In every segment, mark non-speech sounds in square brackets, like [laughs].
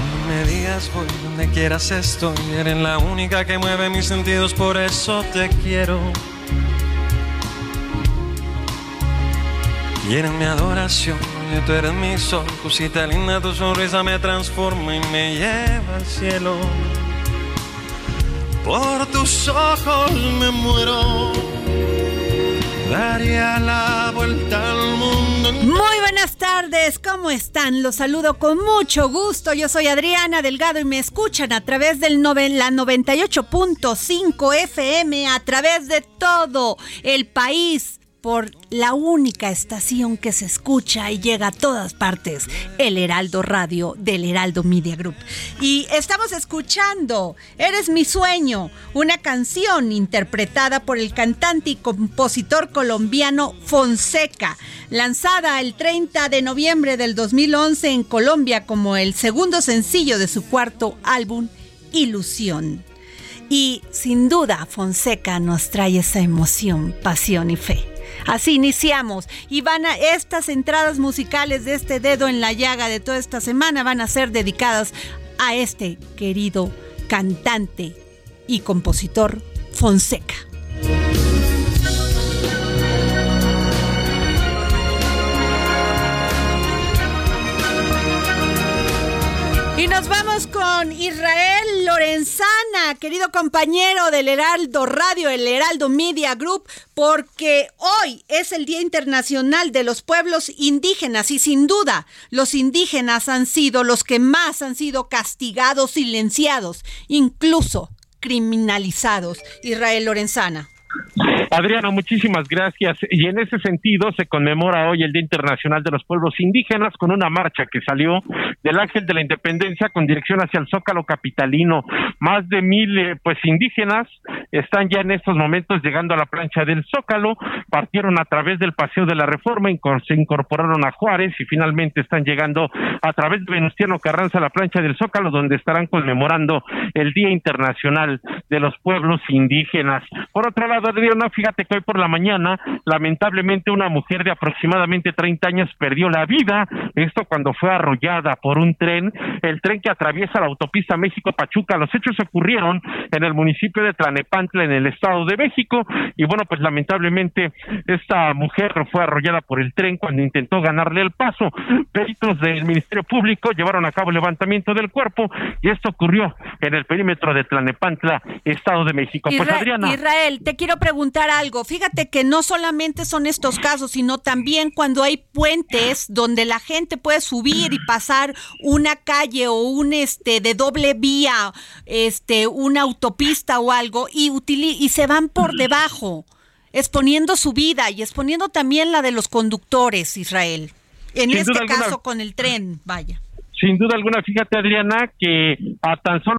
Donde me digas voy, donde quieras estoy. Eres la única que mueve mis sentidos, por eso te quiero. Eres mi adoración, y tú eres mi sol. Cosita linda, tu sonrisa me transforma y me lleva al cielo. Por tus ojos me muero. Daría la vuelta al mundo. Muy buenas tardes, ¿cómo están? Los saludo con mucho gusto. Yo soy Adriana Delgado y me escuchan a través del la 98.5 FM, a través de todo el país por la única estación que se escucha y llega a todas partes, el Heraldo Radio del Heraldo Media Group. Y estamos escuchando Eres mi sueño, una canción interpretada por el cantante y compositor colombiano Fonseca, lanzada el 30 de noviembre del 2011 en Colombia como el segundo sencillo de su cuarto álbum, Ilusión. Y sin duda Fonseca nos trae esa emoción, pasión y fe. Así iniciamos y van a estas entradas musicales de este dedo en la llaga de toda esta semana van a ser dedicadas a este querido cantante y compositor Fonseca. Nos vamos con Israel Lorenzana, querido compañero del Heraldo Radio, el Heraldo Media Group, porque hoy es el Día Internacional de los Pueblos Indígenas y sin duda los indígenas han sido los que más han sido castigados, silenciados, incluso criminalizados. Israel Lorenzana. Adriana, muchísimas gracias. Y en ese sentido se conmemora hoy el Día Internacional de los Pueblos Indígenas con una marcha que salió del Ángel de la Independencia con dirección hacia el Zócalo Capitalino. Más de mil eh, pues indígenas están ya en estos momentos llegando a la plancha del Zócalo, partieron a través del Paseo de la Reforma, se incorporaron a Juárez y finalmente están llegando a través de Venustiano Carranza a la plancha del Zócalo, donde estarán conmemorando el Día Internacional de los Pueblos Indígenas. Por otro lado, Adriana, fíjate que hoy por la mañana, lamentablemente, una mujer de aproximadamente 30 años perdió la vida. Esto cuando fue arrollada por un tren, el tren que atraviesa la autopista México-Pachuca. Los hechos ocurrieron en el municipio de Tlanepantla, en el Estado de México. Y bueno, pues lamentablemente, esta mujer fue arrollada por el tren cuando intentó ganarle el paso. Peritos del Ministerio Público llevaron a cabo el levantamiento del cuerpo y esto ocurrió en el perímetro de Tlanepantla, Estado de México. Pues Isra- Adriana. Israel, te quiero preguntar algo. Fíjate que no solamente son estos casos, sino también cuando hay puentes donde la gente puede subir y pasar una calle o un este de doble vía, este una autopista o algo y y se van por debajo, exponiendo su vida y exponiendo también la de los conductores, Israel. En Sin este alguna. caso con el tren, vaya. Sin duda alguna, fíjate Adriana, que a tan solo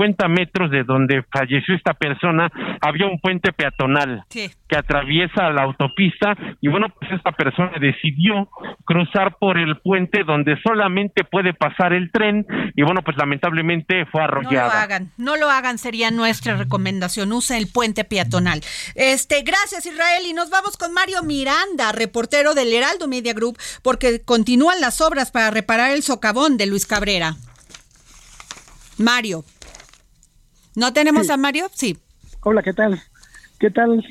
50 metros de donde falleció esta persona había un puente peatonal que atraviesa la autopista y bueno, pues esta persona decidió cruzar por el puente donde solamente puede pasar el tren y bueno, pues lamentablemente fue arrollada. No lo hagan, no lo hagan, sería nuestra recomendación, use el puente peatonal. Este, gracias Israel y nos vamos con Mario Miranda, reportero del Heraldo Media Group, porque continúan las obras para reparar el socavón de Luis Cabrera. Mario. ¿No tenemos a Mario? Sí. Hola, ¿qué tal? ¿Qué tal,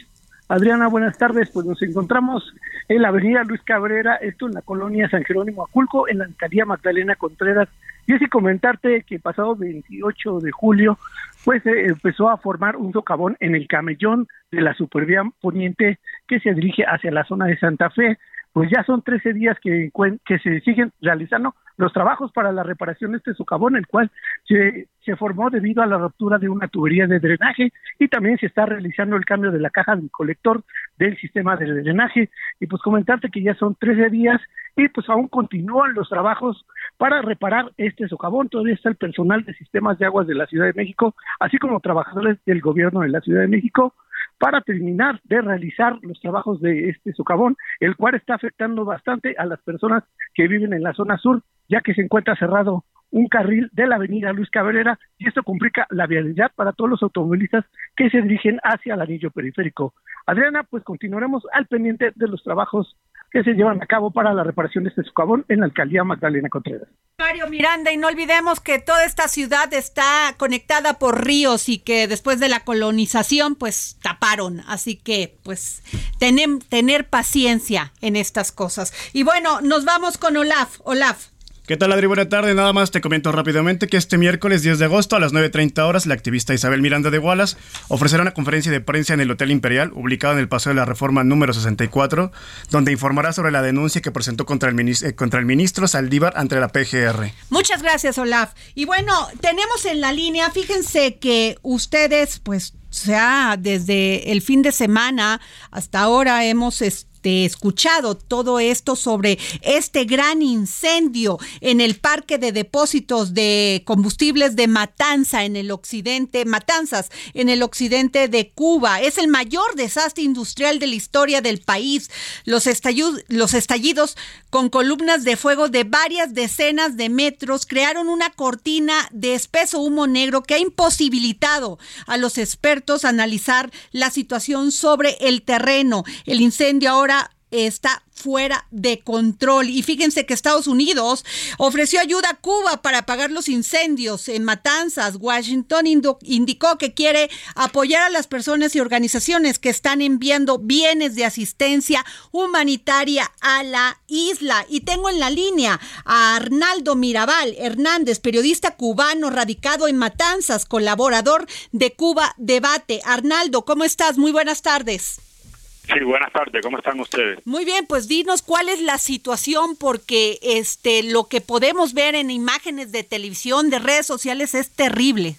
Adriana? Buenas tardes. Pues nos encontramos en la avenida Luis Cabrera, esto en la colonia San Jerónimo Aculco, en la alcaldía Magdalena Contreras. Y así comentarte que pasado 28 de julio, pues se empezó a formar un socavón en el camellón de la supervía poniente que se dirige hacia la zona de Santa Fe. Pues ya son 13 días que, que se siguen realizando los trabajos para la reparación de este socavón, el cual se, se formó debido a la ruptura de una tubería de drenaje y también se está realizando el cambio de la caja del colector del sistema de drenaje. Y pues comentarte que ya son 13 días y pues aún continúan los trabajos para reparar este socavón. Todavía está el personal de sistemas de aguas de la Ciudad de México, así como trabajadores del gobierno de la Ciudad de México para terminar de realizar los trabajos de este socavón, el cual está afectando bastante a las personas que viven en la zona sur, ya que se encuentra cerrado un carril de la avenida Luis Cabrera y esto complica la vialidad para todos los automovilistas que se dirigen hacia el anillo periférico. Adriana, pues continuaremos al pendiente de los trabajos que se llevan a cabo para la reparación de este socavón en la alcaldía Magdalena Contreras. Mario Miranda, y no olvidemos que toda esta ciudad está conectada por ríos y que después de la colonización pues taparon, así que pues tener, tener paciencia en estas cosas. Y bueno, nos vamos con Olaf. Olaf. ¿Qué tal, Adri? Buena tarde. Nada más te comento rápidamente que este miércoles 10 de agosto a las 9.30 horas, la activista Isabel Miranda de Wallace ofrecerá una conferencia de prensa en el Hotel Imperial, ubicado en el Paseo de la Reforma número 64, donde informará sobre la denuncia que presentó contra el, ministro, eh, contra el ministro Saldívar ante la PGR. Muchas gracias, Olaf. Y bueno, tenemos en la línea, fíjense que ustedes, pues, sea, desde el fin de semana hasta ahora hemos escuchado todo esto sobre este gran incendio en el parque de depósitos de combustibles de Matanza en el occidente, Matanzas en el occidente de Cuba. Es el mayor desastre industrial de la historia del país. Los, estallidos, los estallidos con columnas de fuego de varias decenas de metros crearon una cortina de espeso humo negro que ha imposibilitado a los expertos analizar la situación sobre el terreno. El incendio ahora está fuera de control. Y fíjense que Estados Unidos ofreció ayuda a Cuba para pagar los incendios en Matanzas. Washington indicó que quiere apoyar a las personas y organizaciones que están enviando bienes de asistencia humanitaria a la isla. Y tengo en la línea a Arnaldo Mirabal Hernández, periodista cubano radicado en Matanzas, colaborador de Cuba Debate. Arnaldo, ¿cómo estás? Muy buenas tardes. Sí, buenas tardes, ¿cómo están ustedes? Muy bien, pues dinos cuál es la situación porque este lo que podemos ver en imágenes de televisión, de redes sociales es terrible.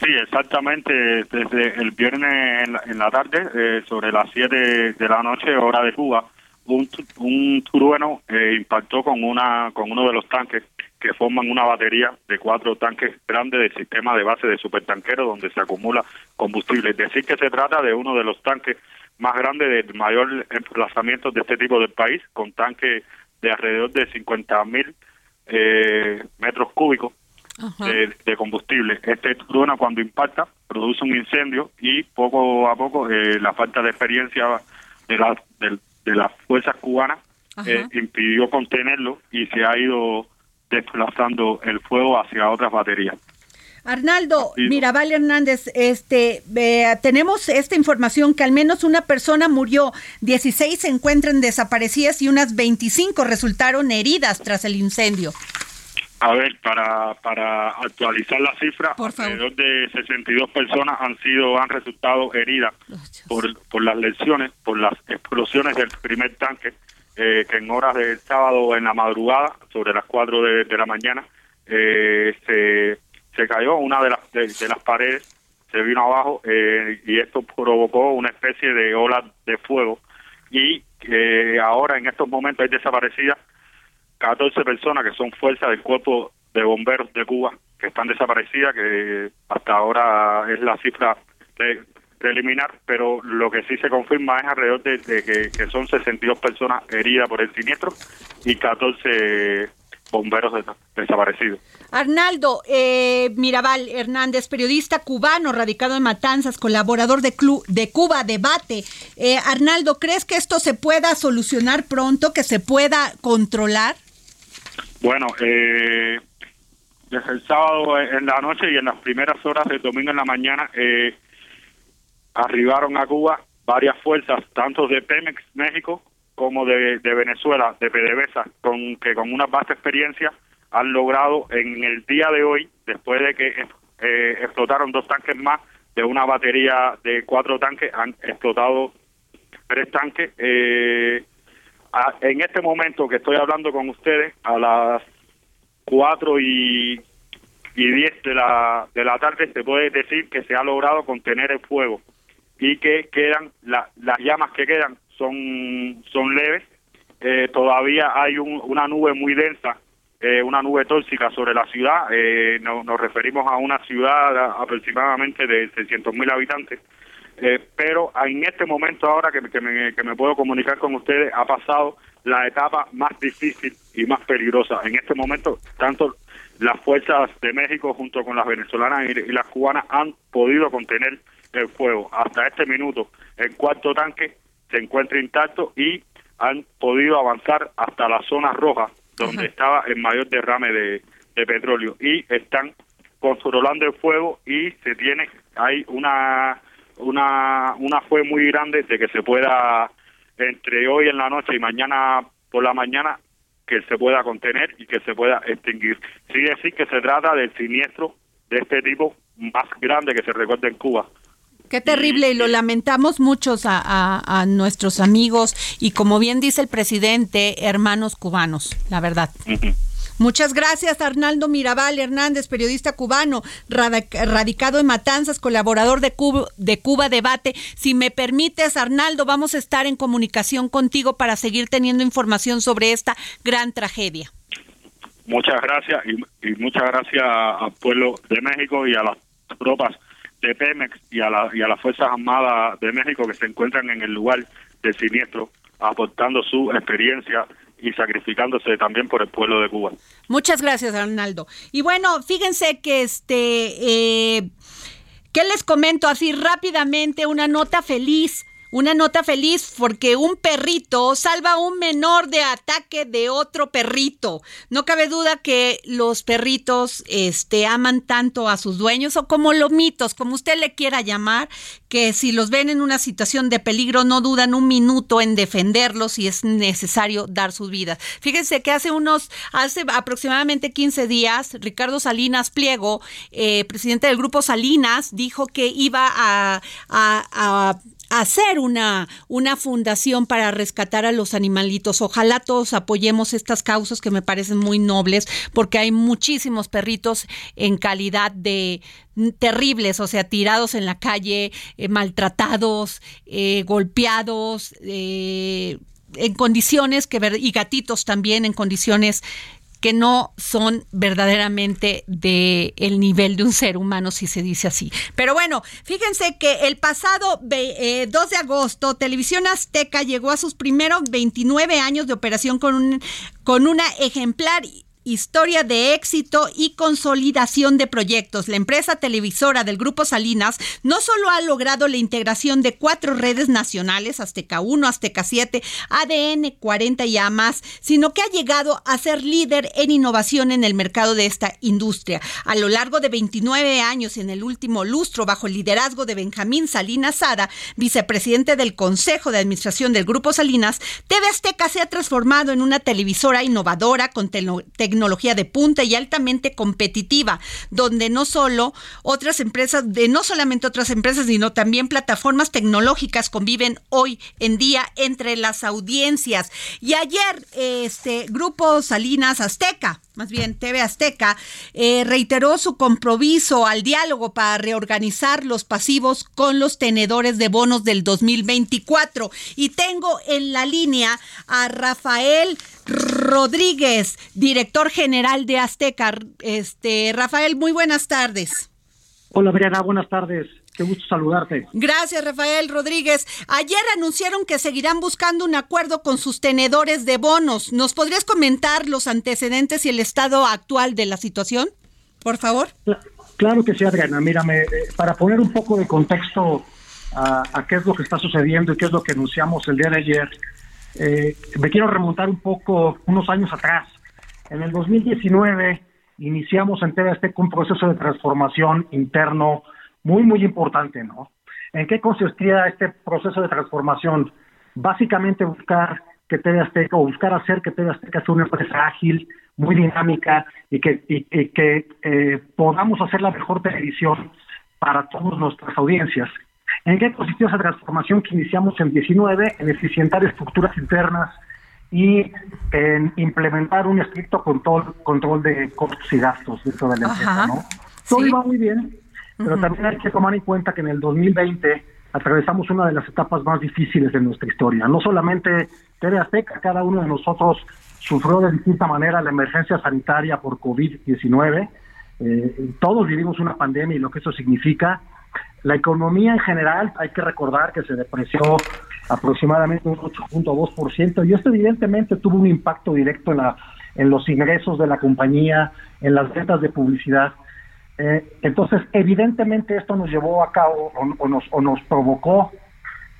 Sí, exactamente, desde el viernes en la, tarde, eh, sobre las 7 de la noche, hora de Cuba, un, un trueno eh, impactó con una con uno de los tanques que forman una batería de cuatro tanques grandes del sistema de base de supertanquero donde se acumula combustible. Es decir, que se trata de uno de los tanques más grande de mayor emplazamiento de este tipo del país, con tanques de alrededor de 50 mil eh, metros cúbicos de, combustible. Este trueno cuando impacta produce un incendio y poco a poco eh, la falta de experiencia de, la, de, las fuerzas cubanas eh, impidió contenerlo y se ha ido desplazando el fuego hacia otras baterías. Arnaldo Mirabal Hernández, este, tenemos esta información que al menos una persona murió, 16 se encuentran desaparecidas y unas 25 resultaron heridas tras el incendio. A ver, para, para actualizar la cifra, alrededor de 62 personas han sido han resultado heridas por, por las lesiones, por las explosiones del primer tanque, eh, que en horas del sábado en la madrugada, sobre las 4 de, de la mañana, eh, se se cayó una de las, de, las paredes, se vino abajo eh, y esto provocó una especie de ola de fuego. Y eh, ahora en estos momentos hay desaparecidas 14 personas que son fuerzas del cuerpo de bomberos de Cuba que están desaparecidas, que hasta ahora es la cifra preliminar, pero lo que sí se confirma es alrededor de, que, que, son 62 personas heridas por el siniestro y 14 bomberos desaparecidos. Arnaldo eh, Mirabal Hernández, periodista cubano radicado en Matanzas, colaborador de, Club, de Cuba Debate. Eh, Arnaldo, ¿crees que esto se pueda solucionar pronto, que se pueda controlar? Bueno, eh, desde el sábado en la noche y en las primeras horas del domingo en la mañana eh, arribaron a Cuba varias fuerzas, tanto de Pemex México como de, Venezuela, de PDVSA, con, que con una vasta experiencia han logrado en el día de hoy, después de que eh, explotaron dos tanques más de una batería de cuatro tanques, han explotado tres tanques. Eh, en este momento que estoy hablando con ustedes, a las cuatro y, y diez de la, de la tarde, se puede decir que se ha logrado contener el fuego y que quedan las llamas que quedan son son leves. Eh, todavía hay una nube muy densa eh, una nube tóxica sobre la ciudad. Eh, nos referimos a una ciudad aproximadamente de 600 mil habitantes. Pero en este momento ahora que, que, me, que me puedo comunicar con ustedes ha pasado la etapa más difícil y más peligrosa. En este momento tanto las fuerzas de México junto con las venezolanas y las cubanas han podido contener el fuego. Hasta este minuto, el cuarto tanque se encuentra intacto y han podido avanzar hasta la zona roja, donde estaba el mayor derrame de, petróleo. Y están controlando el fuego y se tiene, hay una, una, una fue muy grande de que se pueda, entre hoy en la noche y mañana por la mañana, que se pueda contener y que se pueda extinguir. Sí decir que se trata del siniestro de este tipo más grande que se recuerda en Cuba. Qué terrible y lo lamentamos muchos a, nuestros amigos y como bien dice el presidente, hermanos cubanos, la verdad. Muchas gracias, Arnaldo Mirabal Hernández, periodista cubano, radicado en Matanzas, colaborador de Cuba, de Cuba Debate. Si me permites, Arnaldo, vamos a estar en comunicación contigo para seguir teniendo información sobre esta gran tragedia. Muchas gracias y, y muchas gracias al pueblo de México y a las tropas de Pemex y a, la, y a las Fuerzas Armadas de México que se encuentran en el lugar del siniestro, aportando su experiencia y sacrificándose también por el pueblo de Cuba. Muchas gracias, Arnaldo. Y bueno, fíjense que este, eh, ¿qué les comento así rápidamente? Una nota feliz una nota feliz porque un perrito salva a un menor de ataque de otro perrito. No cabe duda que los perritos este, aman tanto a sus dueños o como los mitos, como usted le quiera llamar, que si los ven en una situación de peligro no dudan un minuto en defenderlos si es necesario dar sus vidas. Fíjense que hace unos, hace aproximadamente 15 días, Ricardo Salinas Pliego, eh, presidente del grupo Salinas, dijo que iba a hacer una, una fundación para rescatar a los animalitos. Ojalá todos apoyemos estas causas que me parecen muy nobles, porque hay muchísimos perritos en calidad de terribles, o sea, tirados en la calle, eh, maltratados, eh, golpeados, eh, en condiciones que y gatitos también en condiciones que no son verdaderamente de el nivel de un ser humano, si se dice así. Pero bueno, fíjense que el pasado 2 eh, de agosto, Televisión Azteca llegó a sus primeros 29 años de operación con, un, con una ejemplar historia de éxito y consolidación de proyectos. La empresa televisora del Grupo Salinas no solo ha logrado la integración de cuatro redes nacionales, Azteca 1, Azteca 7, ADN 40 y a sino que ha llegado a ser líder en innovación en el mercado de esta industria. A lo largo de 29 años en el último lustro, bajo el liderazgo de Benjamín Salinas Sada, vicepresidente del Consejo de Administración del Grupo Salinas, TV Azteca se ha transformado en una televisora innovadora con tecnología tecnología de punta y altamente competitiva, donde no solo otras empresas, de no solamente otras empresas, sino también plataformas tecnológicas conviven hoy en día entre las audiencias. Y ayer, este Grupo Salinas Azteca, más bien TV Azteca, eh, reiteró su compromiso al diálogo para reorganizar los pasivos con los tenedores de bonos del 2024. Y tengo en la línea a Rafael Rodríguez, director director general de Azteca. Este, Rafael, muy buenas tardes. Hola, Briana, buenas tardes. Qué gusto saludarte. Gracias, Rafael Rodríguez. Ayer anunciaron que seguirán buscando un acuerdo con sus tenedores de bonos. ¿Nos podrías comentar los antecedentes y el estado actual de la situación, por favor? Claro que sí, Adriana. Mírame, eh, para poner un poco de contexto a, qué es lo que está sucediendo y qué es lo que anunciamos el día de ayer, eh, me quiero remontar un poco unos años atrás. En el 2019 iniciamos en TVST un proceso de transformación interno muy, muy importante, ¿no? ¿En qué consistía este proceso de transformación? Básicamente buscar que TV Azteca o buscar hacer que TV Azteca sea una empresa ágil, muy dinámica y que, que eh, podamos hacer la mejor televisión para todas nuestras audiencias. ¿En qué consistió esa transformación que iniciamos en 19? En eficientar estructuras internas y en implementar un estricto control, control de costos y gastos dentro de la empresa, ¿no? Todo iba muy bien, pero también hay que tomar en cuenta que en el 2020 atravesamos una de las etapas más difíciles de nuestra historia. No solamente TV Azteca, cada uno de nosotros sufrió de distinta manera la emergencia sanitaria por COVID-19. Eh, todos vivimos una pandemia y lo que eso significa. La economía en general, hay que recordar que se depreció aproximadamente un 8.2% y esto evidentemente tuvo un impacto directo en, la, en los ingresos de la compañía, en las ventas de publicidad. Eh, entonces, evidentemente esto nos llevó a cabo o, nos, o nos provocó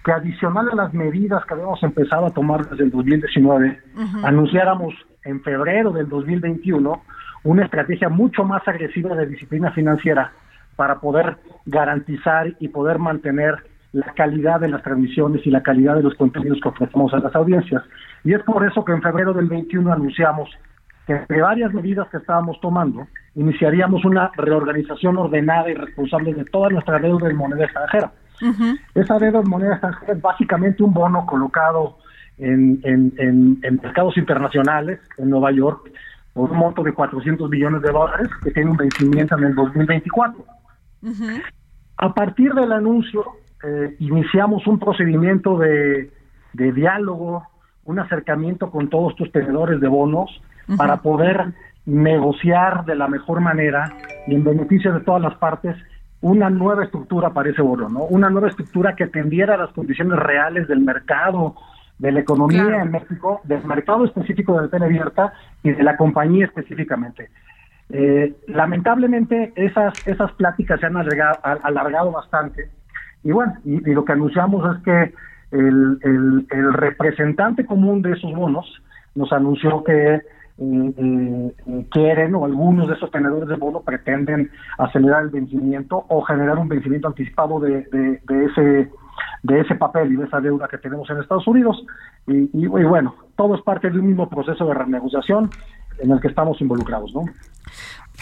que adicional a las medidas que habíamos empezado a tomar desde el 2019, anunciáramos en febrero del 2021 una estrategia mucho más agresiva de disciplina financiera para poder garantizar y poder mantener la calidad de las transmisiones y la calidad de los contenidos que ofrecemos a las audiencias. Y es por eso que en febrero del 21 anunciamos que entre varias medidas que estábamos tomando, iniciaríamos una reorganización ordenada y responsable de toda nuestra deuda en moneda extranjera. Esa deuda en moneda extranjera es básicamente un bono colocado en, mercados internacionales, en Nueva York, por un monto de 400 millones de dólares, que tiene un vencimiento en el 2024. A partir del anuncio, eh, iniciamos un procedimiento de, de diálogo, un acercamiento con todos estos tenedores de bonos, para poder negociar de la mejor manera y en beneficio de todas las partes una nueva estructura para ese bono, ¿no? Una nueva estructura que atendiera a las condiciones reales del mercado, de la economía en México, del mercado específico de la abierta y de la compañía específicamente. Eh, lamentablemente esas esas pláticas se han alargado, alargado bastante. Y bueno, y, lo que anunciamos es que el, representante común de esos bonos nos anunció que eh, quieren o algunos de esos tenedores de bono pretenden acelerar el vencimiento o generar un vencimiento anticipado de, de, ese de ese papel y de esa deuda que tenemos en Estados Unidos. Y, y, bueno todo es parte de un mismo proceso de renegociación en el que estamos involucrados no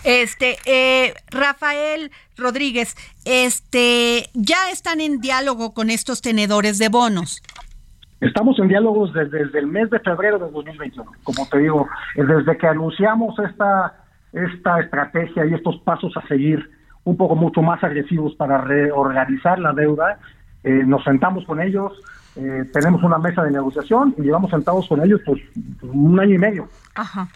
este eh, Rafael Rodríguez este ya están en diálogo con estos tenedores de bonos Estamos en diálogos desde, el mes de febrero de 2021. Como te digo, desde que anunciamos esta, esta estrategia y estos pasos a seguir un poco mucho más agresivos para reorganizar la deuda, eh, nos sentamos con ellos, eh, tenemos una mesa de negociación y llevamos sentados con ellos pues un año y medio. Ajá.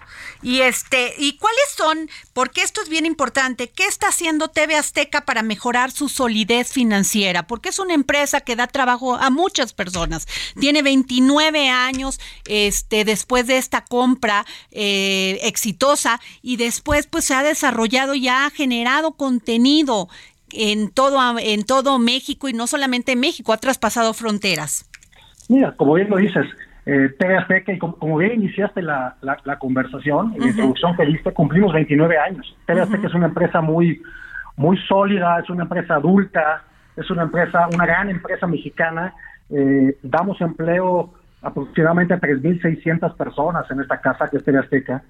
Y este, ¿y cuáles son? Porque esto es bien importante. ¿Qué está haciendo TV Azteca para mejorar su solidez financiera? Porque es una empresa que da trabajo a muchas personas. Tiene 29 años, este, después de esta compra eh, exitosa y después pues se ha desarrollado y ha generado contenido en todo en todo México y no solamente en México, ha traspasado fronteras. Mira, como bien lo dices, eh, TV Azteca, y como, bien iniciaste la, la, conversación, en la introducción que diste, cumplimos 29 años. TV Azteca es una empresa muy, muy sólida, es una empresa adulta, es una empresa, una gran empresa mexicana. Eh, damos empleo aproximadamente a 3.600 personas en esta casa que es TV Azteca.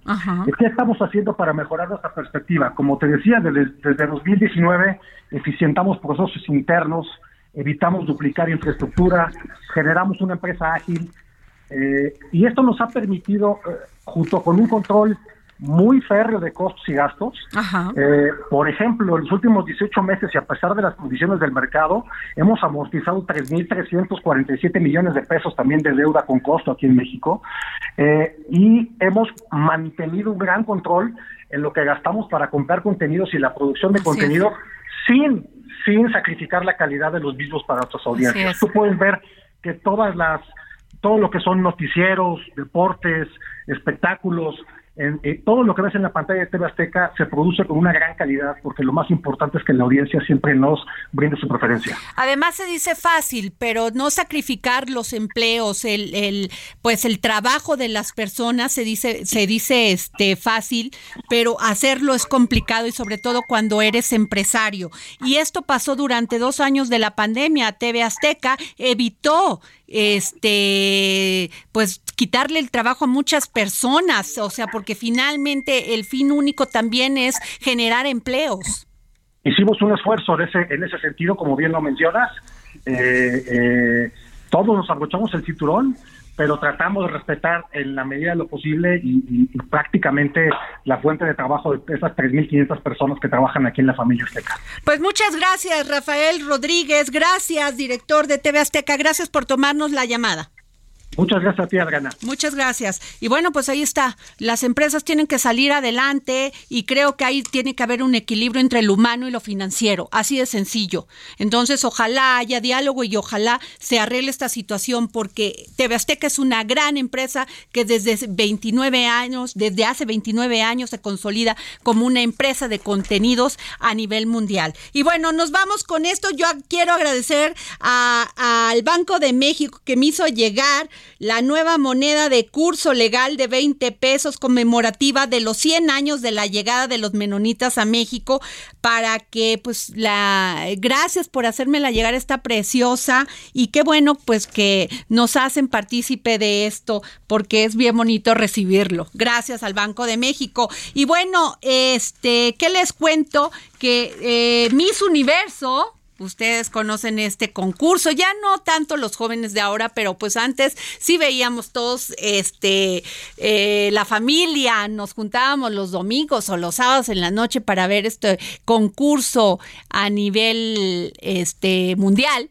¿Qué estamos haciendo para mejorar nuestra perspectiva? Como te decía, desde, desde 2019 eficientamos procesos internos, evitamos duplicar infraestructura, generamos una empresa ágil eh, y esto nos ha permitido, eh, junto con un control muy férreo de costos y gastos. Eh, por ejemplo, en los últimos 18 meses y a pesar de las condiciones del mercado, hemos amortizado 3.347 millones de pesos también de deuda con costo aquí en México y hemos mantenido un gran control en lo que gastamos para comprar contenidos y la producción de contenido sin sin sacrificar la calidad de los mismos para nuestras audiencias. Tú puedes ver que todas las todo lo que son noticieros, deportes, espectáculos, en, eh, todo lo que ves en la pantalla de TV Azteca se produce con una gran calidad porque lo más importante es que la audiencia siempre nos brinde su preferencia. Además se dice fácil, pero no sacrificar los empleos, el, el pues el trabajo de las personas se dice se dice este fácil, pero hacerlo es complicado y sobre todo cuando eres empresario. Y esto pasó durante dos años de la pandemia. TV Azteca evitó este, pues quitarle el trabajo a muchas personas, o sea, porque finalmente el fin único también es generar empleos. Hicimos un esfuerzo en ese, en ese sentido, como bien lo mencionas. Eh, eh, todos nos abrochamos el cinturón, pero tratamos de respetar en la medida de lo posible y, prácticamente la fuente de trabajo de esas 3.500 personas que trabajan aquí en la familia Azteca. Pues muchas gracias, Rafael Rodríguez. Gracias, director de TV Azteca. Gracias por tomarnos la llamada. Muchas gracias a ti, Adriana. Muchas gracias. Y bueno, pues ahí está. Las empresas tienen que salir adelante y creo que ahí tiene que haber un equilibrio entre lo humano y lo financiero. Así de sencillo. Entonces, ojalá haya diálogo y ojalá se arregle esta situación porque TV Azteca es una gran empresa que desde 29 años, desde hace 29 años se consolida como una empresa de contenidos a nivel mundial. Y bueno, nos vamos con esto. Yo quiero agradecer al Banco de México que me hizo llegar la nueva moneda de curso legal de 20 pesos conmemorativa de los 100 años de la llegada de los menonitas a México para que pues la gracias por hacérmela llegar esta preciosa y qué bueno pues que nos hacen partícipe de esto porque es bien bonito recibirlo. Gracias al Banco de México. Y bueno, este, ¿qué les cuento? Que eh, Miss Universo Ustedes conocen este concurso, ya no tanto los jóvenes de ahora, pero pues antes sí veíamos todos, este, eh, la familia, nos juntábamos los domingos o los sábados en la noche para ver este concurso a nivel, este, mundial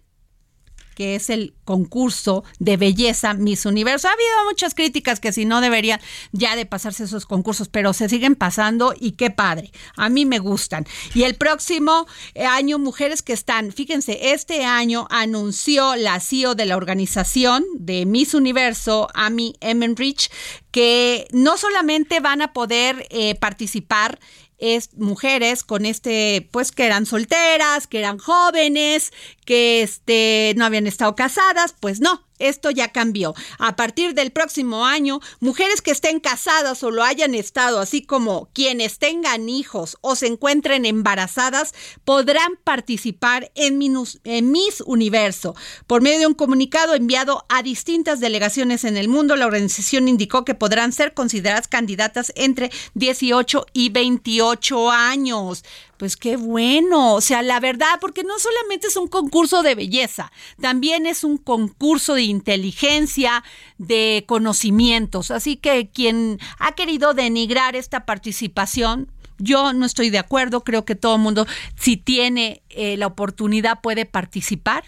que es el concurso de belleza Miss Universo. Ha habido muchas críticas que si no deberían ya de pasarse esos concursos, pero se siguen pasando y qué padre. A mí me gustan. Y el próximo año, mujeres que están, fíjense, este año anunció la CEO de la organización de Miss Universo, Amy Emmenrich, que no solamente van a poder eh, participar es mujeres con este, pues que eran solteras, que eran jóvenes, que este, no habían estado casadas, pues no, esto ya cambió. A partir del próximo año, mujeres que estén casadas o lo hayan estado, así como quienes tengan hijos o se encuentren embarazadas, podrán participar en, Miss Universo. Por medio de un comunicado enviado a distintas delegaciones en el mundo, la organización indicó que podrán ser consideradas candidatas entre 18 y 28 años pues qué bueno. O sea, la verdad, porque no solamente es un concurso de belleza, también es un concurso de inteligencia, de conocimientos. Así que quien ha querido denigrar esta participación, yo no estoy de acuerdo. Creo que todo el mundo, si tiene eh, la oportunidad, puede participar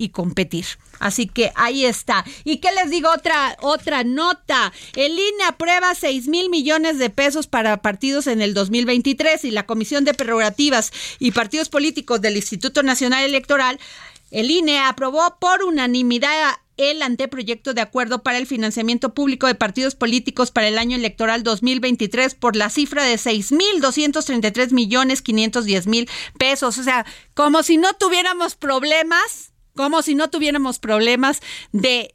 y competir. Así que ahí está. ¿Y qué les digo? Otra, otra nota. El INE aprueba 6 mil millones de pesos para partidos en el 2023 y la Comisión de Prerrogativas y Partidos Políticos del Instituto Nacional Electoral, el INE aprobó por unanimidad el anteproyecto de acuerdo para el financiamiento público de partidos políticos para el año electoral 2023 por la cifra de 6.233 millones 510 mil pesos. O sea, como si no tuviéramos problemas como si no tuviéramos problemas de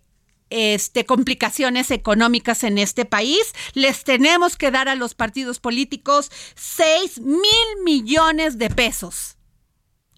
este, complicaciones económicas en este país. Les tenemos que dar a los partidos políticos 6 mil millones de pesos.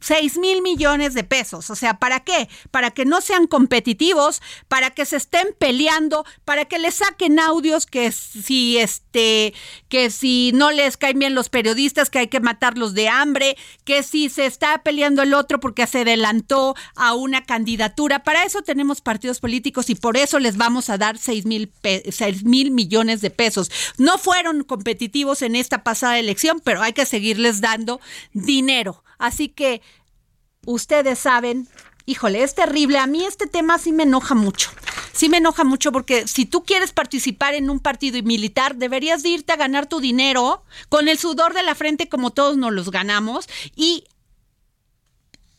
6 mil millones de pesos. O sea, ¿para qué? Para que no sean competitivos, para que se estén peleando, para que les saquen audios que si este, que si no les caen bien los periodistas, que hay que matarlos de hambre, que si se está peleando el otro porque se adelantó a una candidatura. Para eso tenemos partidos políticos y por eso les vamos a dar 6 mil, 6 mil millones de pesos. No fueron competitivos en esta pasada elección, pero hay que seguirles dando dinero. Así que ustedes saben, híjole, es terrible. A mí este tema sí me enoja mucho. Sí me enoja mucho porque si tú quieres participar en un partido militar, deberías de irte a ganar tu dinero con el sudor de la frente como todos nos los ganamos y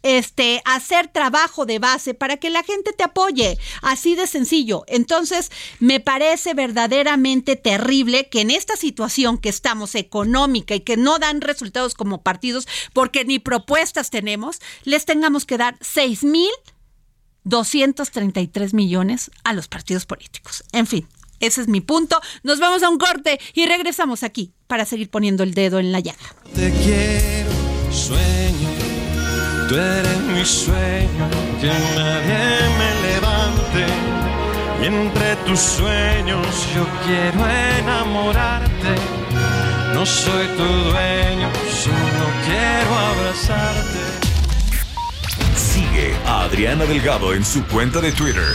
este, hacer trabajo de base para que la gente te apoye. Así de sencillo. Entonces, me parece verdaderamente terrible que en esta situación que estamos económica y que no dan resultados como partidos, porque ni propuestas tenemos, les tengamos que dar 6 mil 233 millones a los partidos políticos. En fin, ese es mi punto. Nos vamos a un corte y regresamos aquí para seguir poniendo el dedo en la llaga. Te quiero, sueño Tú eres mi sueño, que nadie me levante. Y entre tus sueños yo quiero enamorarte. No soy tu dueño, solo quiero abrazarte. Sigue a Adriana Delgado en su cuenta de Twitter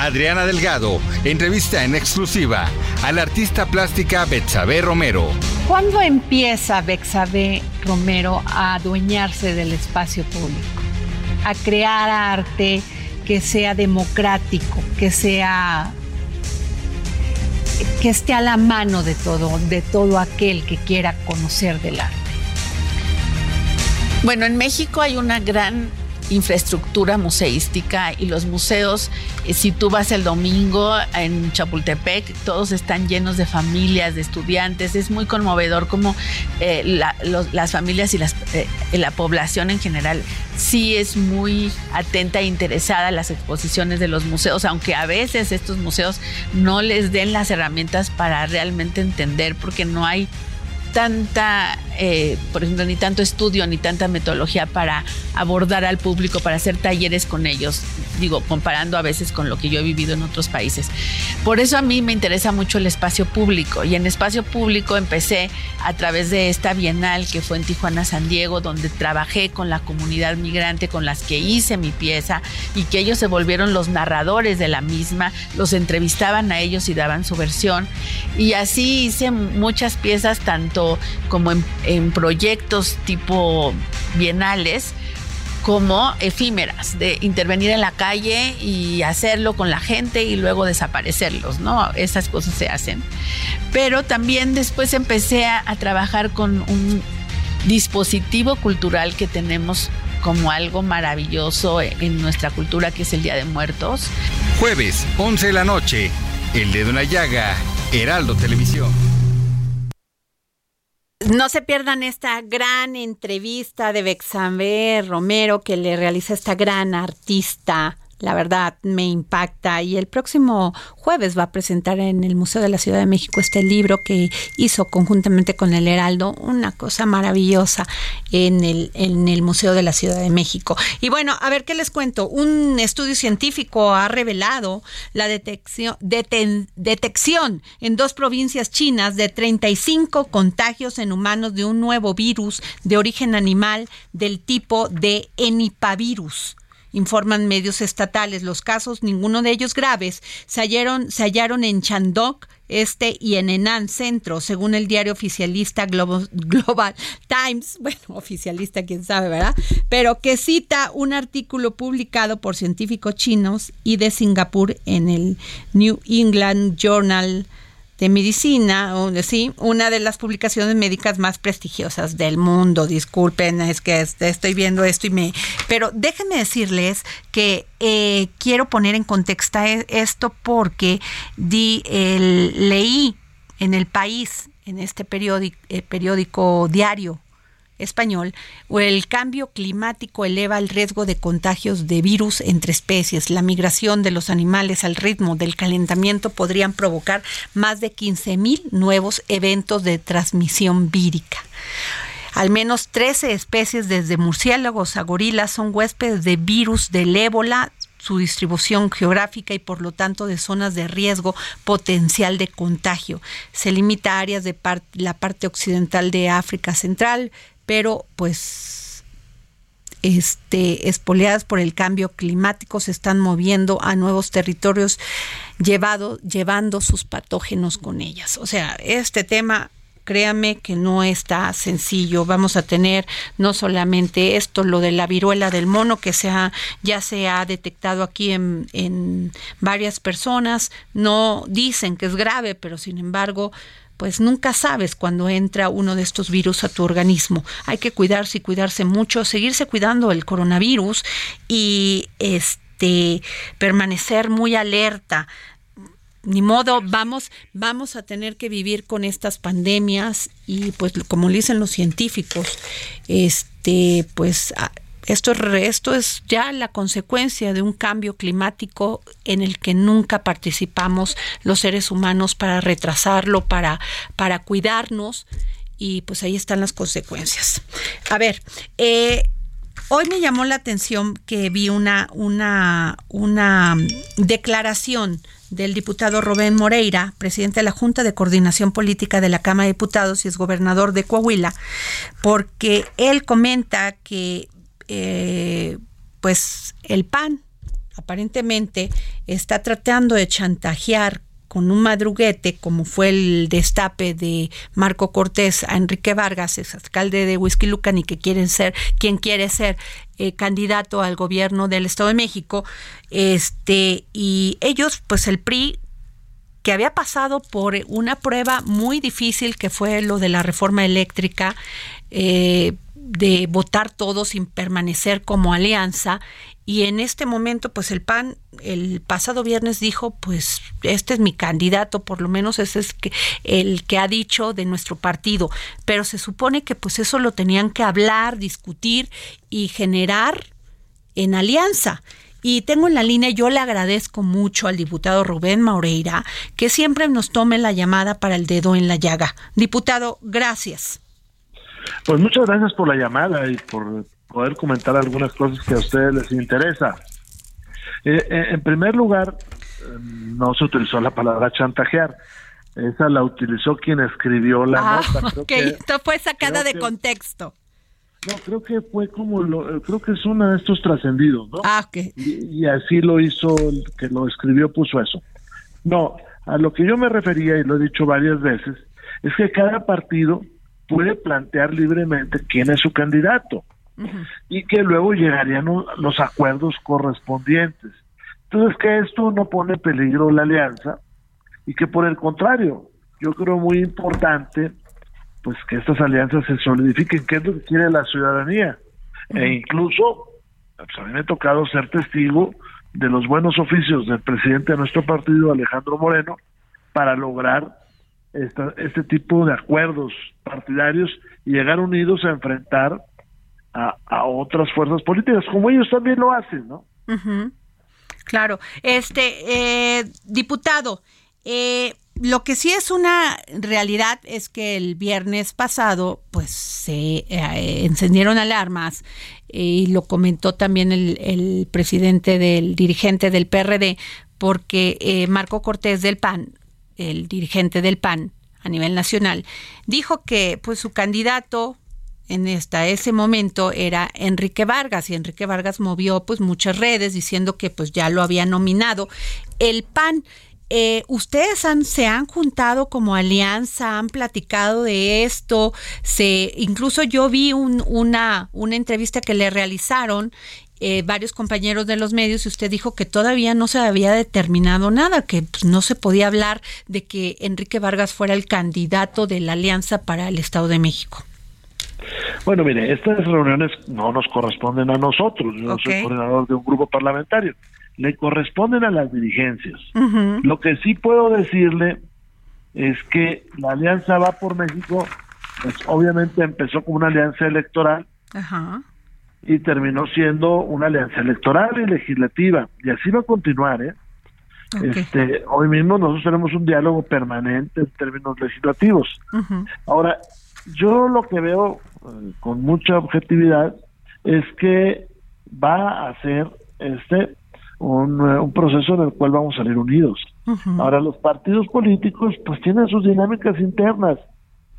Adriana Delgado entrevista en exclusiva a la artista plástica Betsabe Romero. ¿Cuándo empieza Betsabe Romero a adueñarse del espacio público? A crear arte que sea democrático, que sea que esté a la mano de todo, de todo aquel que quiera conocer del arte. Bueno, en México hay una gran infraestructura museística y los museos, eh, si tú vas el domingo en Chapultepec, todos están llenos de familias, de estudiantes, es muy conmovedor como eh, las familias y las, eh, la población en general sí es muy atenta e interesada a las exposiciones de los museos, aunque a veces estos museos no les den las herramientas para realmente entender porque no hay tanta, eh, por ejemplo, ni tanto estudio ni tanta metodología para abordar al público, para hacer talleres con ellos, digo, comparando a veces con lo que yo he vivido en otros países. Por eso a mí me interesa mucho el espacio público y en espacio público empecé a través de esta bienal que fue en Tijuana, San Diego, donde trabajé con la comunidad migrante con las que hice mi pieza y que ellos se volvieron los narradores de la misma, los entrevistaban a ellos y daban su versión. Y así hice muchas piezas, tanto como en, proyectos tipo bienales, como efímeras, de intervenir en la calle y hacerlo con la gente y luego desaparecerlos, ¿no? Esas cosas se hacen. Pero también después empecé a, trabajar con un dispositivo cultural que tenemos como algo maravilloso en nuestra cultura que es el Día de Muertos. Jueves, 11 de la noche, El Dedo en la Llaga, Heraldo Televisión. No se pierdan esta gran entrevista de Bexabe Romero que le realiza esta gran artista la verdad me impacta y el próximo jueves va a presentar en el Museo de la Ciudad de México este libro que hizo conjuntamente con el Heraldo, una cosa maravillosa en el, en el Museo de la Ciudad de México. Y bueno, a ver qué les cuento. Un estudio científico ha revelado la detección, detección en dos provincias chinas de 35 contagios en humanos de un nuevo virus de origen animal del tipo de enipavirus informan medios estatales. Los casos, ninguno de ellos graves, se hallaron, se hallaron en Chandok, este y en Henan Centro, según el diario oficialista Global, Global, Times, bueno, [laughs] oficialista quién sabe, ¿verdad? Pero que cita un artículo publicado por científicos chinos y de Singapur en el New England Journal de medicina, sí, una de las publicaciones médicas más prestigiosas del mundo. Disculpen, es que estoy viendo esto y me... Pero déjenme decirles que eh, quiero poner en contexto e, esto porque di, el, leí en el país, en este periódico, eh, periódico diario español, el cambio climático eleva el riesgo de contagios de virus entre especies. La migración de los animales al ritmo del calentamiento podrían provocar más de 15.000 nuevos eventos de transmisión vírica. Al menos 13 especies, desde murciélagos a gorilas, son huéspedes de virus del ébola, su distribución geográfica y por lo tanto de zonas de riesgo potencial de contagio. Se limita a áreas de la parte occidental de África Central, pero pues este, espoleadas por el cambio climático se están moviendo a nuevos territorios llevado, llevando sus patógenos con ellas. O sea, este tema créame que no está sencillo. Vamos a tener no solamente esto, lo de la viruela del mono que se ya se ha detectado aquí en, en varias personas. No dicen que es grave, pero sin embargo pues nunca sabes cuando entra uno de estos virus a tu organismo. Hay que cuidarse y cuidarse mucho, seguirse cuidando el coronavirus y este permanecer muy alerta. Ni modo, vamos, vamos a tener que vivir con estas pandemias y pues como dicen los científicos, este pues esto, esto es ya la consecuencia de un cambio climático en el que nunca participamos los seres humanos para retrasarlo, para, para cuidarnos y pues ahí están las consecuencias. A ver, eh, hoy me llamó la atención que vi una, una, una declaración del diputado Rubén Moreira, presidente de la Junta de Coordinación Política de la Cámara de Diputados y es gobernador de Coahuila, porque él comenta que eh, pues el PAN aparentemente está tratando de chantajear con un madruguete, como fue el destape de Marco Cortés a Enrique Vargas, ex alcalde de Lucan y que quieren ser, quien quiere ser eh, candidato al gobierno del Estado de México, este, y ellos, pues el PRI que había pasado por una prueba muy difícil que fue lo de la reforma eléctrica, eh, de votar todos sin permanecer como alianza. Y en este momento pues el PAN el pasado viernes dijo pues este es mi candidato por lo menos ese es el que ha dicho de nuestro partido. Pero se supone que pues eso lo tenían que hablar discutir y generar en alianza y tengo en la línea, yo le agradezco mucho al diputado Rubén Maureira que siempre nos tome la llamada para el dedo en la llaga. Diputado, gracias. Pues muchas gracias por la llamada y por poder comentar algunas cosas que a ustedes les interesa. Eh, eh, en primer lugar, eh, no se utilizó la palabra chantajear. Esa la utilizó quien escribió la ah, nota. [laughs] ok, esto fue sacada de contexto. No, creo que fue como, lo, creo que es uno de estos trascendidos, ¿no? Ah, ok. Y, y, así lo hizo, el que lo escribió puso eso. No, a lo que yo me refería, y lo he dicho varias veces, es que cada partido puede plantear libremente quién es su candidato. y que luego llegarían los acuerdos correspondientes. Entonces, que esto no pone en peligro la alianza y que por el contrario, yo creo muy importante pues que estas alianzas se solidifiquen, que es lo que quiere la ciudadanía. E incluso, pues a mí me ha tocado ser testigo de los buenos oficios del presidente de nuestro partido, Alejandro Moreno, para lograr este tipo de acuerdos partidarios y llegar unidos a enfrentar a, otras fuerzas políticas, como ellos también lo hacen, ¿no? Claro. Este, eh, diputado, eh, lo que sí es una realidad es que el viernes pasado, pues se eh, encendieron alarmas y lo comentó también el, presidente del dirigente del PRD, porque eh, Marco Cortés del PAN, el dirigente del PAN a nivel nacional, dijo que pues su candidato en esta, ese momento era Enrique Vargas y Enrique Vargas movió pues muchas redes diciendo que pues ya lo había nominado el PAN eh, ustedes han, se han juntado como alianza, han platicado de esto, se, incluso yo vi una, una entrevista que le realizaron eh, varios compañeros de los medios y usted dijo que todavía no se había determinado nada, que pues, no se podía hablar de que Enrique Vargas fuera el candidato de la alianza para el Estado de México. Bueno, mire, estas reuniones no nos corresponden a nosotros, yo no soy coordinador de un grupo parlamentario le corresponden a las dirigencias. Lo que sí puedo decirle es que la Alianza Va por México, pues obviamente empezó como una alianza electoral y terminó siendo una alianza electoral y legislativa. Y así va a continuar, ¿eh? Este, hoy mismo nosotros tenemos un diálogo permanente en términos legislativos. Ahora, yo lo que veo eh, con mucha objetividad es que va a ser este un, eh, un, proceso en el cual vamos a salir unidos. Ahora, los partidos políticos pues tienen sus dinámicas internas,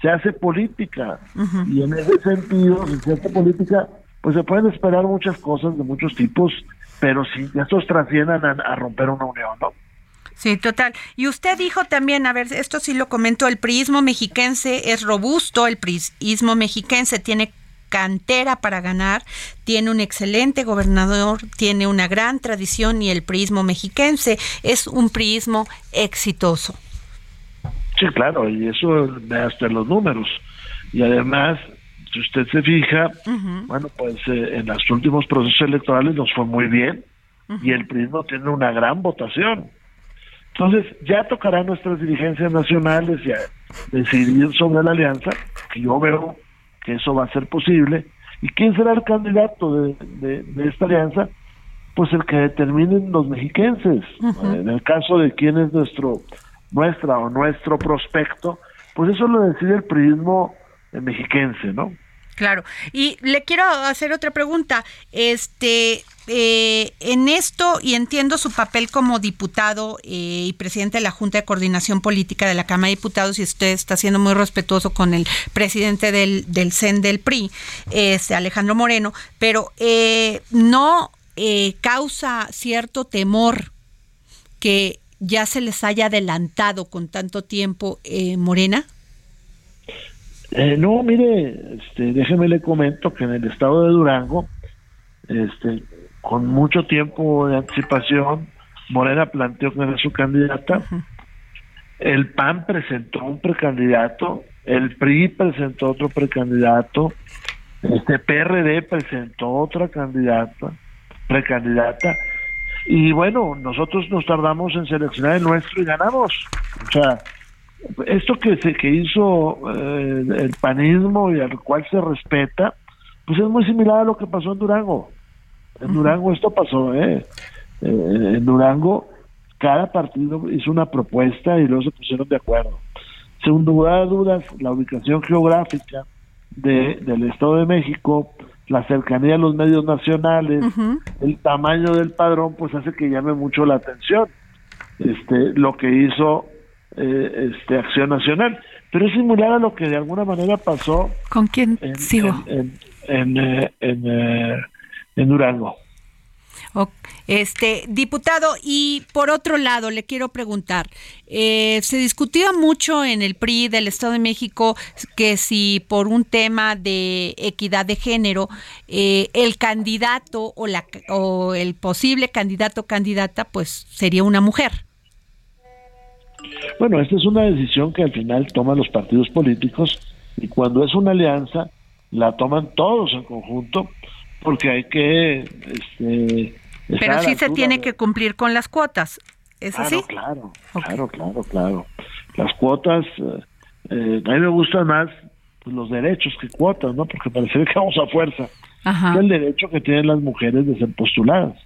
se hace política y en ese sentido, si se hace política, pues se pueden esperar muchas cosas de muchos tipos, pero si estos trasciendan a, romper una unión, ¿no? Sí, total. Y usted dijo también, a ver, esto sí lo comentó, el priismo mexiquense es robusto, el priismo mexiquense tiene cantera para ganar, tiene un excelente gobernador, tiene una gran tradición y el priismo mexiquense es un priismo exitoso. Sí, claro, y eso ve hasta los números. Y además, si usted se fija, bueno, pues eh, en los últimos procesos electorales nos fue muy bien y el priismo tiene una gran votación. Entonces, ya tocará a nuestras dirigencias nacionales ya decidir sobre la alianza, que yo veo que eso va a ser posible. ¿Y quién será el candidato de, esta alianza? Pues el que determinen los mexiquenses. En el caso de quién es nuestro, nuestra o nuestro prospecto, pues eso lo decide el prismo mexiquense, ¿no? Claro. Y le quiero hacer otra pregunta. Este, eh, en esto, y entiendo su papel como diputado eh, y presidente de la Junta de Coordinación Política de la Cámara de Diputados, y usted está siendo muy respetuoso con el presidente del, del CEN del PRI, este, Alejandro Moreno, pero eh, no causa cierto temor que ya se les haya adelantado con tanto tiempo Morena. Eh, no, mire, este, déjeme le comento que en el estado de Durango, este, con mucho tiempo de anticipación, Morena planteó que era su candidata. El PAN presentó un precandidato, el PRI presentó otro precandidato, este PRD presentó otra candidata, precandidata, y bueno, nosotros nos tardamos en seleccionar el nuestro y ganamos. O sea, esto que se que hizo eh, el panismo y al cual se respeta, pues es muy similar a lo que pasó en Durango. En Durango esto pasó, ¿eh? ¿eh? en Durango cada partido hizo una propuesta y luego se pusieron de acuerdo. Sin duda de dudas, la ubicación geográfica de, del Estado de México, la cercanía a los medios nacionales, el tamaño del padrón, pues hace que llame mucho la atención. Este, lo que hizo eh, este, Acción Nacional. Pero es similar a lo que de alguna manera pasó. ¿Con quién sigo? En, en, en, eh, eh, en, Durango. Este, diputado, y por otro lado, le quiero preguntar, eh, se discutió mucho en el PRI del Estado de México que si por un tema de equidad de género, eh, el candidato o, la, o el posible candidato o candidata, pues sería una mujer. Bueno, esta es una decisión que al final toman los partidos políticos y cuando es una alianza, la toman todos en conjunto porque hay que... Este, Pero sí se tiene que cumplir con las cuotas, ¿es así? Claro, claro, claro, claro. Las cuotas, eh, eh, a mí me gustan más pues, los derechos que cuotas, ¿no? Porque parece que vamos a fuerza. el derecho que tienen las mujeres de ser postuladas.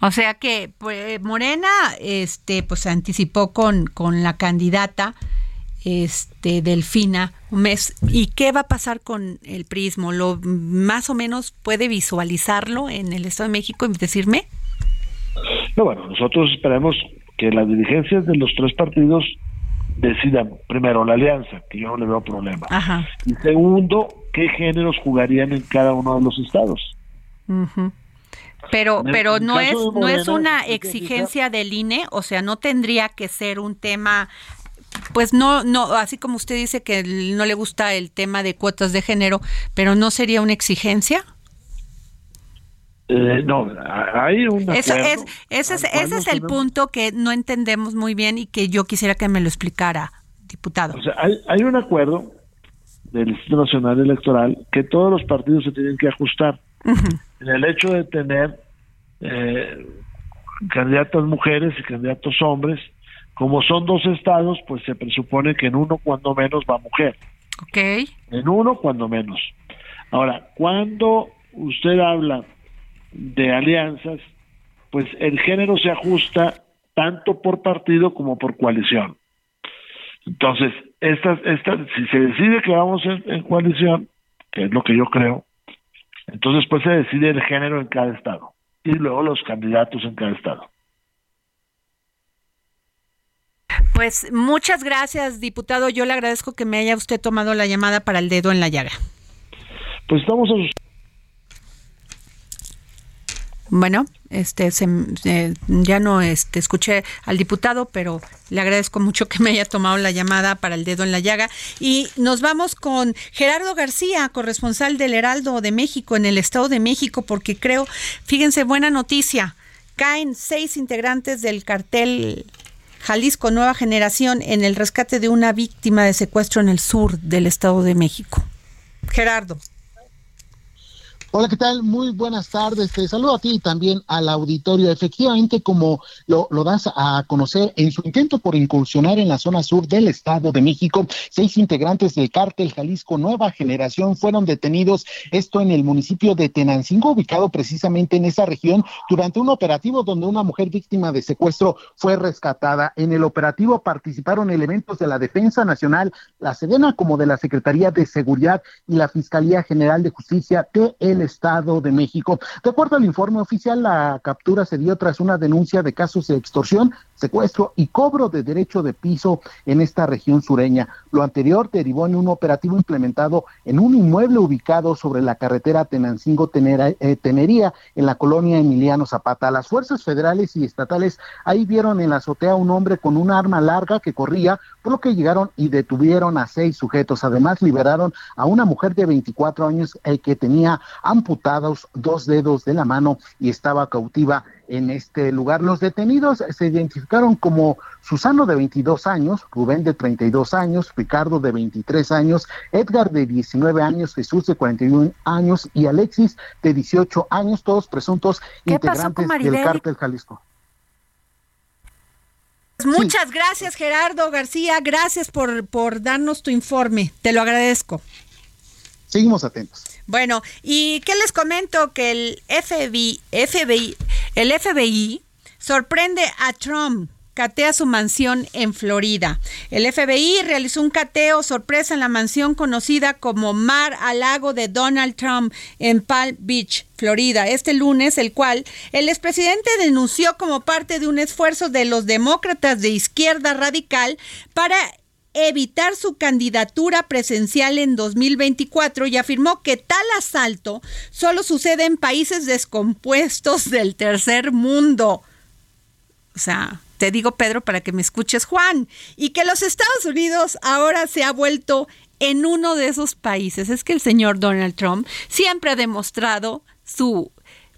O sea que pues, Morena este pues se anticipó con, con la candidata este Delfina mes. Y qué va a pasar con el prismo lo más o menos puede visualizarlo en el Estado de México y decirme no bueno nosotros esperamos que las dirigencias de los tres partidos decidan primero la alianza que yo no le veo problema. Y segundo qué géneros jugarían en cada uno de los estados. Pero pero no es no es una exigencia del INE o sea no tendría que ser un tema pues no, no, así como usted dice que no le gusta el tema de cuotas de género, pero no sería una exigencia. Eh, no, hay un ese es, ese es el punto que no entendemos muy bien y que yo quisiera que me lo explicara, diputado. O sea, hay, hay un acuerdo del Instituto Nacional Electoral que todos los partidos se tienen que ajustar. En el hecho de tener eh, candidatas mujeres y candidatos hombres como son dos estados, pues se presupone que en uno cuando menos va mujer. Ok. En uno cuando menos. Ahora, cuando usted habla de alianzas, pues el género se ajusta tanto por partido como por coalición. Entonces, estas, estas, si se decide que vamos en, coalición, que es lo que yo creo, entonces pues se decide el género en cada estado y luego los candidatos en cada estado. Pues muchas gracias, diputado. Yo le agradezco que me haya usted tomado la llamada para el dedo en la llaga. Pues estamos a bueno, este ya no este, escuché al diputado, pero le agradezco mucho que me haya tomado la llamada para el dedo en la llaga. Y nos vamos con Gerardo García, corresponsal del Heraldo de México en el Estado de México, porque creo, fíjense, buena noticia, caen seis integrantes del cartel Jalisco Nueva Generación en el rescate de una víctima de secuestro en el sur del Estado de México. Gerardo. Hola, ¿qué tal? Muy buenas tardes. Te saludo a ti y también al auditorio. Efectivamente, como lo, lo, das a conocer, en su intento por incursionar en la zona sur del Estado de México, seis integrantes del cártel Jalisco Nueva Generación fueron detenidos, esto en el municipio de Tenancingo, ubicado precisamente en esa región, durante un operativo donde una mujer víctima de secuestro fue rescatada. En el operativo participaron elementos de la Defensa Nacional, la Sedena, como de la Secretaría de Seguridad y la Fiscalía General de Justicia de Estado de México. De acuerdo al informe oficial, la captura se dio tras una denuncia de casos de extorsión, secuestro y cobro de derecho de piso en esta región sureña. Lo anterior derivó en un operativo implementado en un inmueble ubicado sobre la carretera Tenancingo-Tenería eh, en la colonia Emiliano Zapata. Las fuerzas federales y estatales ahí vieron en la azotea a un hombre con un arma larga que corría, por lo que llegaron y detuvieron a seis sujetos. Además, liberaron a una mujer de 24 años eh, que tenía amputados dos dedos de la mano y estaba cautiva en este lugar. Los detenidos se identificaron como Susano de 22 años, Rubén de 32 años, Ricardo de 23 años, Edgar de 19 años, Jesús de 41 años y Alexis de 18 años, todos presuntos integrantes del cártel Jalisco. Muchas gracias Gerardo García, gracias por, por darnos tu informe, te lo agradezco. Seguimos atentos. Bueno, ¿y qué les comento? Que el FBI, FBI, el FBI sorprende a Trump catea su mansión en Florida. El FBI realizó un cateo sorpresa en la mansión conocida como Mar al Lago de Donald Trump en Palm Beach, Florida, este lunes, el cual el expresidente denunció como parte de un esfuerzo de los demócratas de izquierda radical para evitar su candidatura presencial en 2024 y afirmó que tal asalto solo sucede en países descompuestos del tercer mundo. O sea, te digo Pedro para que me escuches Juan, y que los Estados Unidos ahora se ha vuelto en uno de esos países. Es que el señor Donald Trump siempre ha demostrado su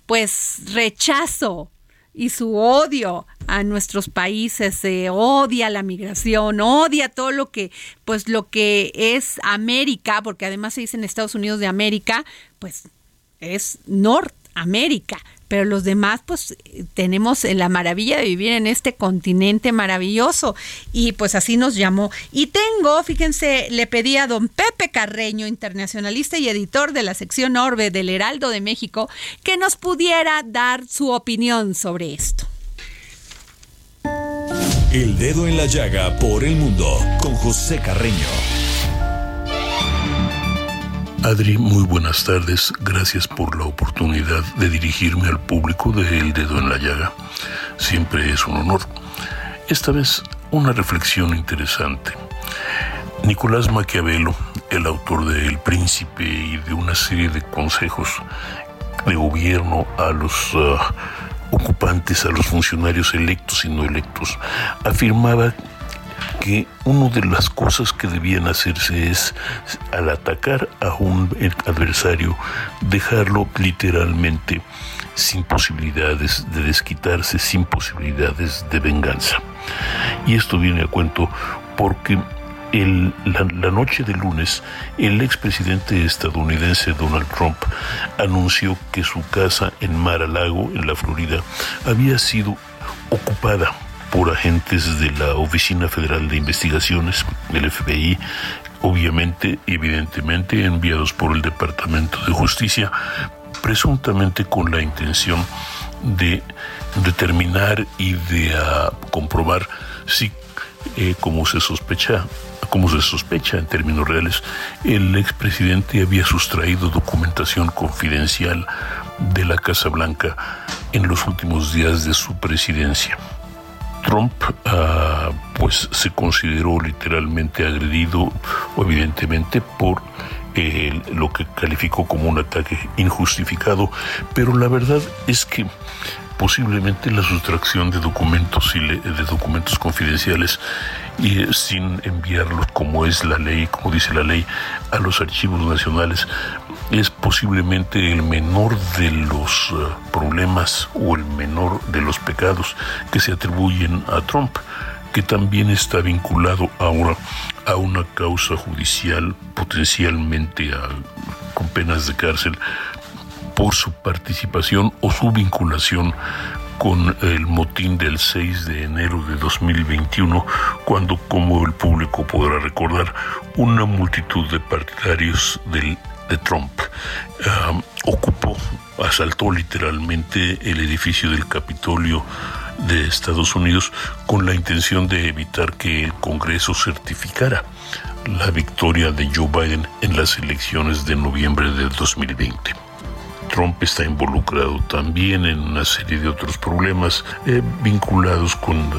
pues rechazo y su odio a nuestros países, se odia la migración, odia todo lo que, pues lo que es América, porque además se dice en Estados Unidos de América, pues es Norteamérica pero los demás pues tenemos la maravilla de vivir en este continente maravilloso y pues así nos llamó. Y tengo, fíjense, le pedí a don Pepe Carreño, internacionalista y editor de la sección Orbe del Heraldo de México, que nos pudiera dar su opinión sobre esto. El dedo en la llaga por el mundo con José Carreño. Adri, muy buenas tardes. Gracias por la oportunidad de dirigirme al público de El Dedo en la Llaga. Siempre es un honor. Esta vez una reflexión interesante. Nicolás Maquiavelo, el autor de El Príncipe y de una serie de consejos de gobierno a los ah, ocupantes, a los funcionarios electos y no electos, afirmaba que una de las cosas que debían hacerse es, al atacar a un adversario, dejarlo literalmente sin posibilidades de desquitarse, sin posibilidades de venganza. Y esto viene a cuento porque la, la, noche de lunes, el expresidente estadounidense Donald Trump anunció que su casa en Mar-a-Lago, en la Florida, había sido ocupada por agentes de la Oficina Federal de Investigaciones, el FBI, obviamente, evidentemente, enviados por el Departamento de Justicia, presuntamente con la intención de determinar y de ah, comprobar si, eh, como se sospecha, como se sospecha en términos reales, el expresidente había sustraído documentación confidencial de la Casa Blanca en los últimos días de su presidencia. Trump ah, pues se consideró literalmente agredido, evidentemente, por eh, lo que calificó como un ataque injustificado, pero la verdad es que posiblemente la sustracción de documentos y de documentos confidenciales y eh, sin enviarlos como es la ley, como dice la ley, a los archivos nacionales es posiblemente el menor de los eh, problemas o el menor de los pecados que se atribuyen a Trump, que también está vinculado ahora a una causa judicial potencialmente con penas de cárcel por su participación o su vinculación con el motín del 6 de enero de 2021, cuando, como el público podrá recordar, una multitud de partidarios del de Trump um, ocupó, asaltó literalmente el edificio del Capitolio de Estados Unidos con la intención de evitar que el Congreso certificara la victoria de Joe Biden en las elecciones de noviembre de 2020. Trump está involucrado también en una serie de otros problemas eh, vinculados con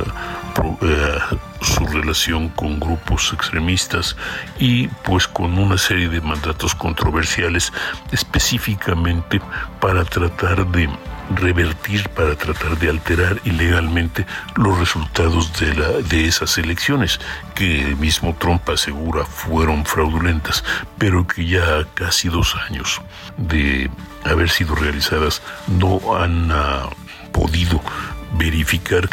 eh, su relación con grupos extremistas y pues con una serie de mandatos controversiales específicamente para tratar de revertir, para tratar de alterar ilegalmente los resultados de, de esas elecciones, que el mismo Trump asegura fueron fraudulentas, pero que ya casi dos años de haber sido realizadas no han uh, podido verificar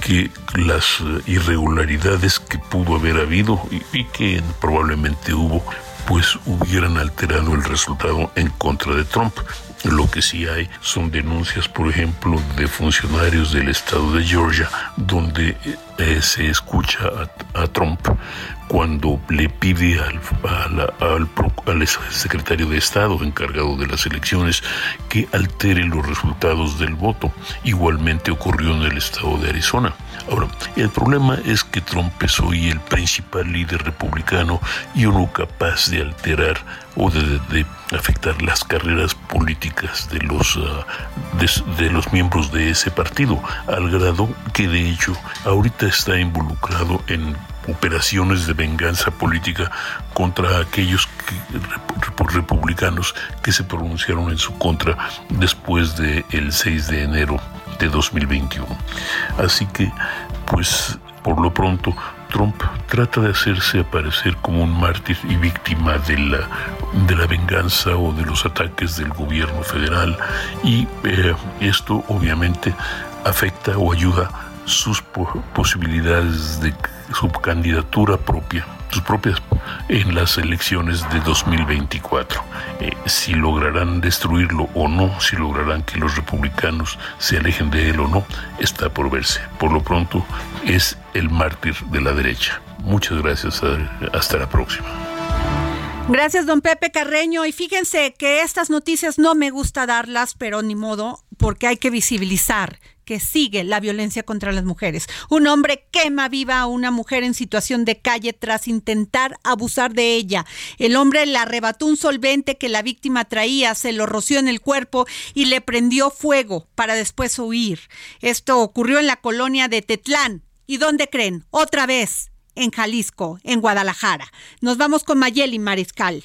que las irregularidades que pudo haber habido y, que probablemente hubo, pues hubieran alterado el resultado en contra de Trump. Lo que sí hay son denuncias, por ejemplo, de funcionarios del estado de Georgia, donde eh, se escucha a, Trump cuando le pide al, al, al, secretario de Estado encargado de las elecciones que altere los resultados del voto. Igualmente ocurrió en el estado de Arizona. Ahora, el problema es que Trump es hoy el principal líder republicano y uno capaz de alterar o de, afectar las carreras políticas de los, ah, de, los miembros de ese partido, al grado que de hecho ahorita está involucrado en operaciones de venganza política contra aquellos republicanos que se pronunciaron en su contra después del el 6 de enero de 2021. Así que, pues, por lo pronto, Trump trata de hacerse aparecer como un mártir y víctima de la, de la venganza o de los ataques del gobierno federal y eh, esto obviamente afecta o ayuda sus posibilidades de su candidatura propia, sus propias en las elecciones de 2024. Eh, si lograrán destruirlo o no, si lograrán que los republicanos se alejen de él o no, está por verse. Por lo pronto es el mártir de la derecha. Muchas gracias. Hasta la próxima. Gracias, don Pepe Carreño. Y fíjense que estas noticias no me gusta darlas, pero ni modo, porque hay que visibilizar que sigue la violencia contra las mujeres. Un hombre quema viva a una mujer en situación de calle tras intentar abusar de ella. El hombre le arrebató un solvente que la víctima traía, se lo roció en el cuerpo y le prendió fuego para después huir. Esto ocurrió en la colonia de Tetlán. ¿Y dónde creen? Otra vez, en Jalisco, en Guadalajara. Nos vamos con Mayeli Mariscal.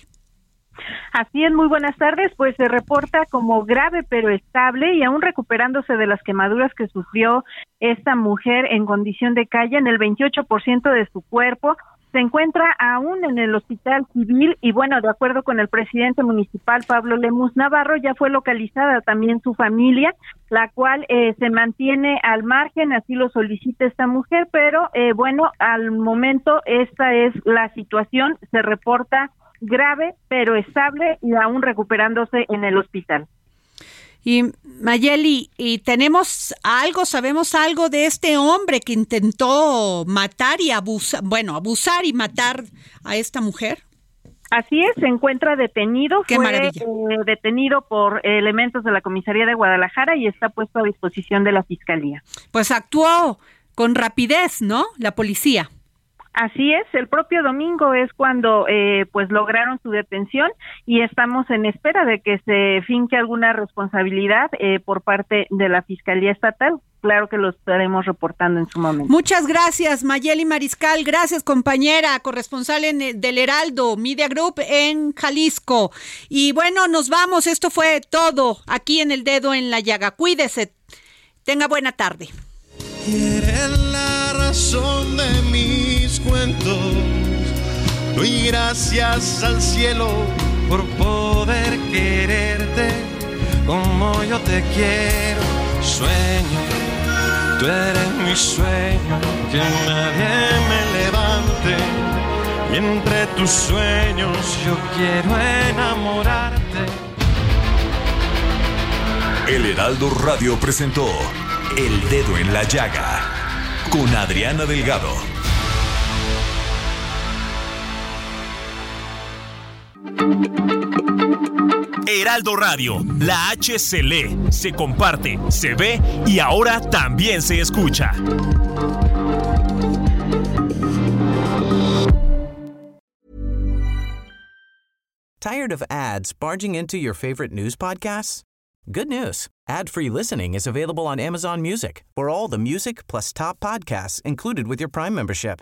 Así es, muy buenas tardes. Pues se reporta como grave pero estable y aún recuperándose de las quemaduras que sufrió esta mujer en condición de calle en el 28% de su cuerpo. Se encuentra aún en el hospital civil y bueno, de acuerdo con el presidente municipal Pablo Lemus Navarro, ya fue localizada también su familia, la cual eh, se mantiene al margen, así lo solicita esta mujer, pero eh, bueno, al momento esta es la situación, se reporta grave, pero estable y aún recuperándose en el hospital. Y Mayeli, ¿y tenemos algo, sabemos algo de este hombre que intentó matar y abusar, bueno, abusar y matar a esta mujer? Así es, se encuentra detenido, Qué fue eh, detenido por elementos de la comisaría de Guadalajara y está puesto a disposición de la fiscalía. Pues actuó con rapidez, ¿no? La policía. Así es, el propio domingo es cuando eh, pues lograron su detención y estamos en espera de que se finque alguna responsabilidad eh, por parte de la Fiscalía Estatal. Claro que lo estaremos reportando en su momento. Muchas gracias, Mayeli Mariscal. Gracias, compañera, corresponsal en, eh, del Heraldo Media Group en Jalisco. Y bueno, nos vamos. Esto fue todo aquí en El Dedo en la Llaga. Cuídese. Tenga buena tarde. la razón de mis cuentos. Doy gracias al cielo por poder quererte como yo te quiero. Sueño, tú eres mi sueño, que nadie me levante. Y entre tus sueños yo quiero enamorarte. El Heraldo Radio presentó El Dedo en la Llaga con Adriana Delgado. Heraldo Radio, la H se lee, se comparte, se ve y ahora también se escucha. Tired of ads barging into your favorite news podcasts? Good news. Ad-free listening is available on Amazon Music. For all the music plus top podcasts included with your Prime membership.